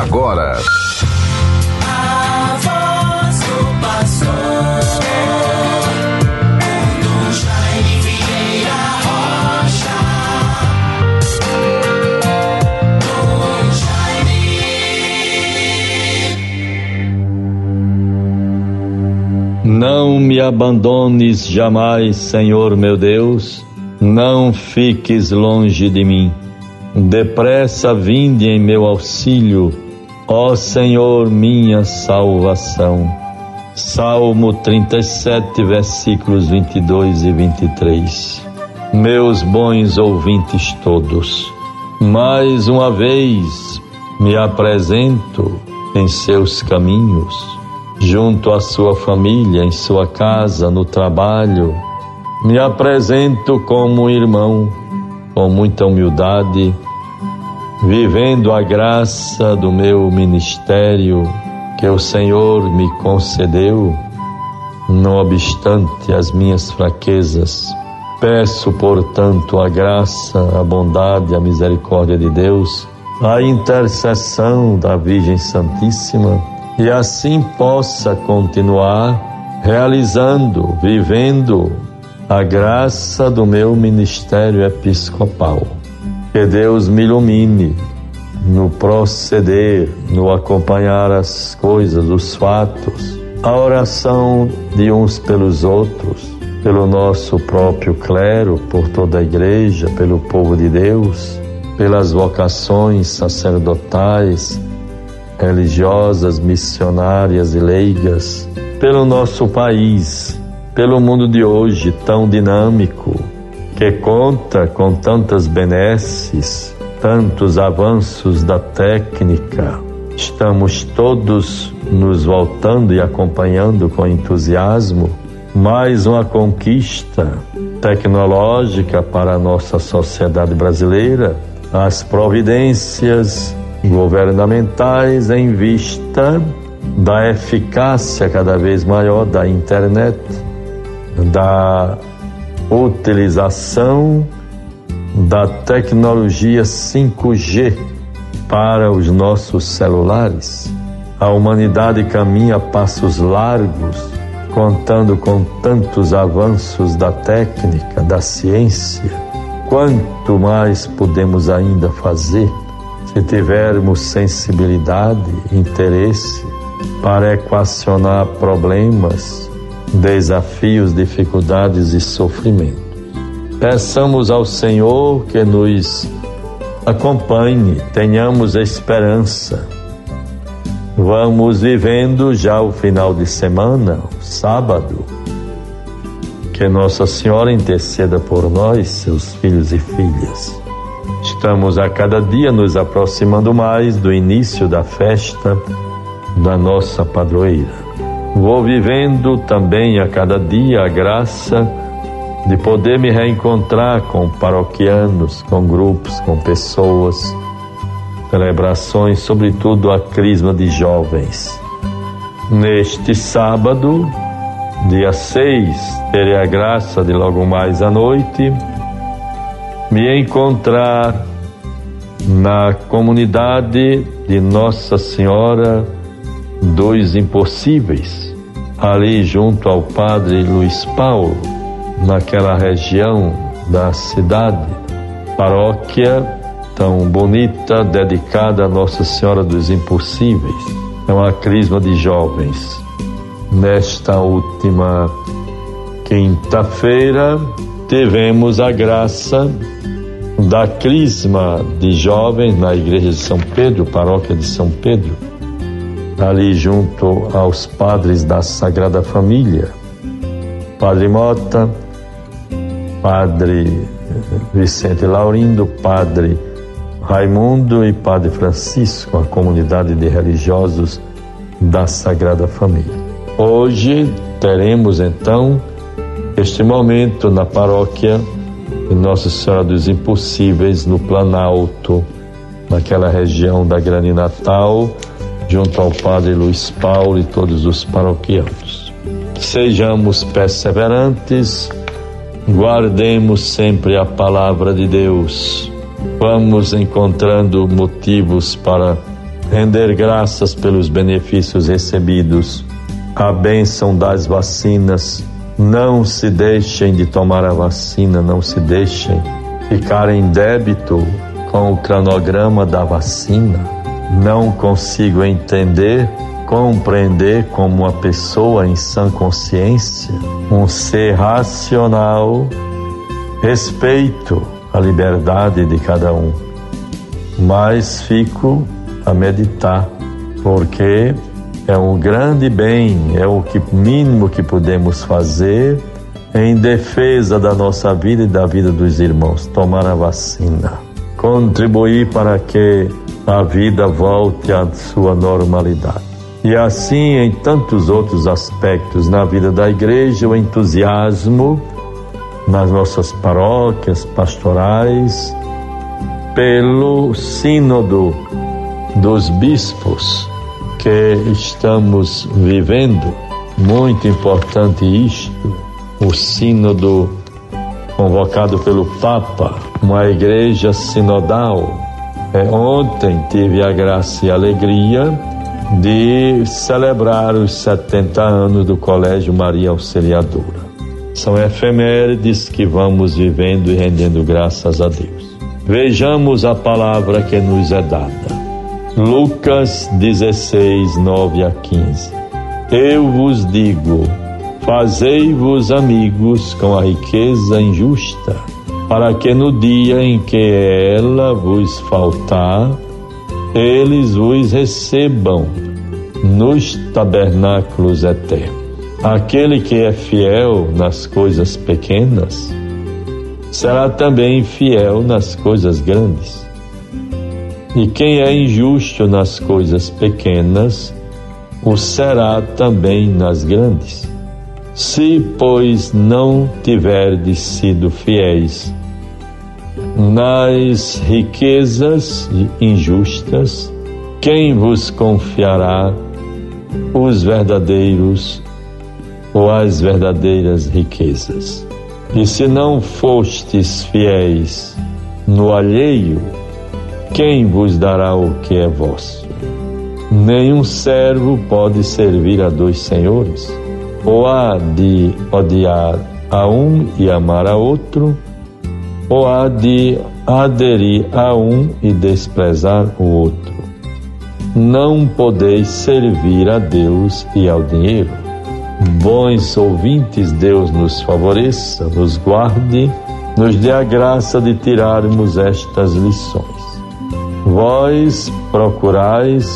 agora. A voz do pastor, Não me abandones jamais, Senhor meu Deus, não fiques longe de mim. Depressa vinde em meu auxílio, ó Senhor, minha salvação. Salmo 37, versículos 22 e 23. Meus bons ouvintes todos, mais uma vez me apresento em seus caminhos junto à sua família, em sua casa, no trabalho. Me apresento como irmão, com muita humildade, vivendo a graça do meu ministério que o Senhor me concedeu, não obstante as minhas fraquezas. Peço, portanto, a graça, a bondade, a misericórdia de Deus, a intercessão da Virgem Santíssima e assim possa continuar realizando, vivendo a graça do meu ministério episcopal. Que Deus me ilumine no proceder, no acompanhar as coisas, os fatos, a oração de uns pelos outros, pelo nosso próprio clero, por toda a igreja, pelo povo de Deus, pelas vocações sacerdotais, religiosas, missionárias e leigas, pelo nosso país, pelo mundo de hoje tão dinâmico, que conta com tantas benesses, tantos avanços da técnica. Estamos todos nos voltando e acompanhando com entusiasmo mais uma conquista tecnológica para a nossa sociedade brasileira, as providências governamentais em vista da eficácia cada vez maior da internet, da utilização da tecnologia 5G para os nossos celulares. A humanidade caminha passos largos, contando com tantos avanços da técnica, da ciência. Quanto mais podemos ainda fazer? se tivermos sensibilidade, interesse para equacionar problemas, desafios, dificuldades e sofrimentos. Peçamos ao Senhor que nos acompanhe, tenhamos esperança. Vamos vivendo já o final de semana, sábado. Que Nossa Senhora interceda por nós, seus filhos e filhas. Estamos a cada dia nos aproximando mais do início da festa da nossa padroeira. Vou vivendo também a cada dia a graça de poder me reencontrar com paroquianos, com grupos, com pessoas, celebrações, sobretudo a crisma de jovens. Neste sábado, dia 6, terei a graça de logo mais à noite me encontrar na comunidade de Nossa Senhora dos Impossíveis, ali junto ao Padre Luiz Paulo, naquela região da cidade, paróquia tão bonita, dedicada a Nossa Senhora dos Impossíveis. É uma crisma de jovens. Nesta última quinta-feira, tivemos a graça da Crisma de Jovens na Igreja de São Pedro, paróquia de São Pedro, ali junto aos padres da Sagrada Família, Padre Mota, Padre Vicente Laurindo, Padre Raimundo e Padre Francisco, a comunidade de religiosos da Sagrada Família. Hoje teremos então este momento na paróquia de Nossa Senhora dos Impossíveis, no Planalto, naquela região da Grande Natal, junto ao Padre Luiz Paulo e todos os paroquianos. Sejamos perseverantes, guardemos sempre a palavra de Deus, vamos encontrando motivos para render graças pelos benefícios recebidos, a bênção das vacinas. Não se deixem de tomar a vacina, não se deixem ficar em débito com o cronograma da vacina. Não consigo entender, compreender como uma pessoa em sã consciência, um ser racional, respeito a liberdade de cada um. Mas fico a meditar, porque é um grande bem, é o que mínimo que podemos fazer em defesa da nossa vida e da vida dos irmãos, tomar a vacina, contribuir para que a vida volte à sua normalidade. E assim em tantos outros aspectos na vida da igreja, o entusiasmo nas nossas paróquias pastorais, pelo Sínodo dos Bispos que estamos vivendo. Muito importante isto, o Sínodo convocado pelo Papa, uma igreja sinodal. É, ontem tive a graça e a alegria de celebrar os 70 anos do Colégio Maria Auxiliadora. São efemérides que vamos vivendo e rendendo graças a Deus. Vejamos a palavra que nos é dada. Lucas 16, 9 a 15. Eu vos digo: fazei-vos amigos com a riqueza injusta, para que no dia em que ela vos faltar, eles vos recebam nos tabernáculos eternos. Aquele que é fiel nas coisas pequenas será também fiel nas coisas grandes. E quem é injusto nas coisas pequenas, o será também nas grandes. Se, pois, não tiverdes sido fiéis nas riquezas injustas, quem vos confiará os verdadeiros ou as verdadeiras riquezas. E se não fostes fiéis no alheio, quem vos dará o que é vosso? Nenhum servo pode servir a dois senhores, ou há de odiar a um e amar a outro, ou há de aderir a um e desprezar o outro. Não podeis servir a Deus e ao dinheiro. Bons ouvintes, Deus nos favoreça, nos guarde, nos dê a graça de tirarmos estas lições. Vós procurais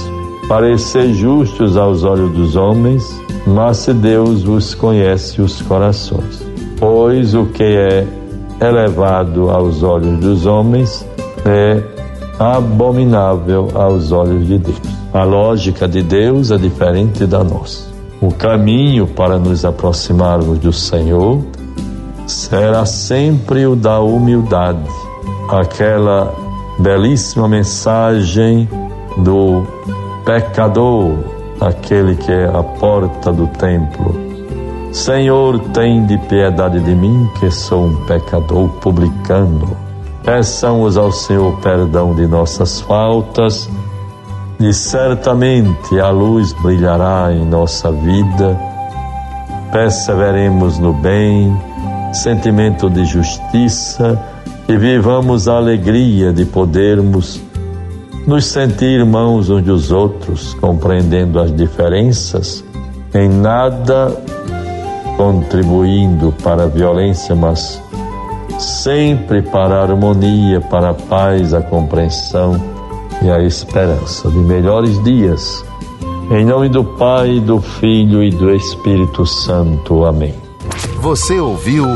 parecer justos aos olhos dos homens, mas se Deus vos conhece os corações. Pois o que é elevado aos olhos dos homens é abominável aos olhos de Deus. A lógica de Deus é diferente da nossa. O caminho para nos aproximarmos do Senhor será sempre o da humildade, aquela belíssima mensagem do pecador, aquele que é a porta do templo. Senhor, tem de piedade de mim, que sou um pecador publicano. Peçamos ao Senhor perdão de nossas faltas e certamente a luz brilhará em nossa vida, perseveremos no bem, sentimento de justiça e vivamos a alegria de podermos nos sentir irmãos uns dos outros, compreendendo as diferenças, em nada contribuindo para a violência, mas sempre para a harmonia, para a paz, a compreensão e a esperança de melhores dias. Em nome do Pai, do Filho e do Espírito Santo. Amém. Você ouviu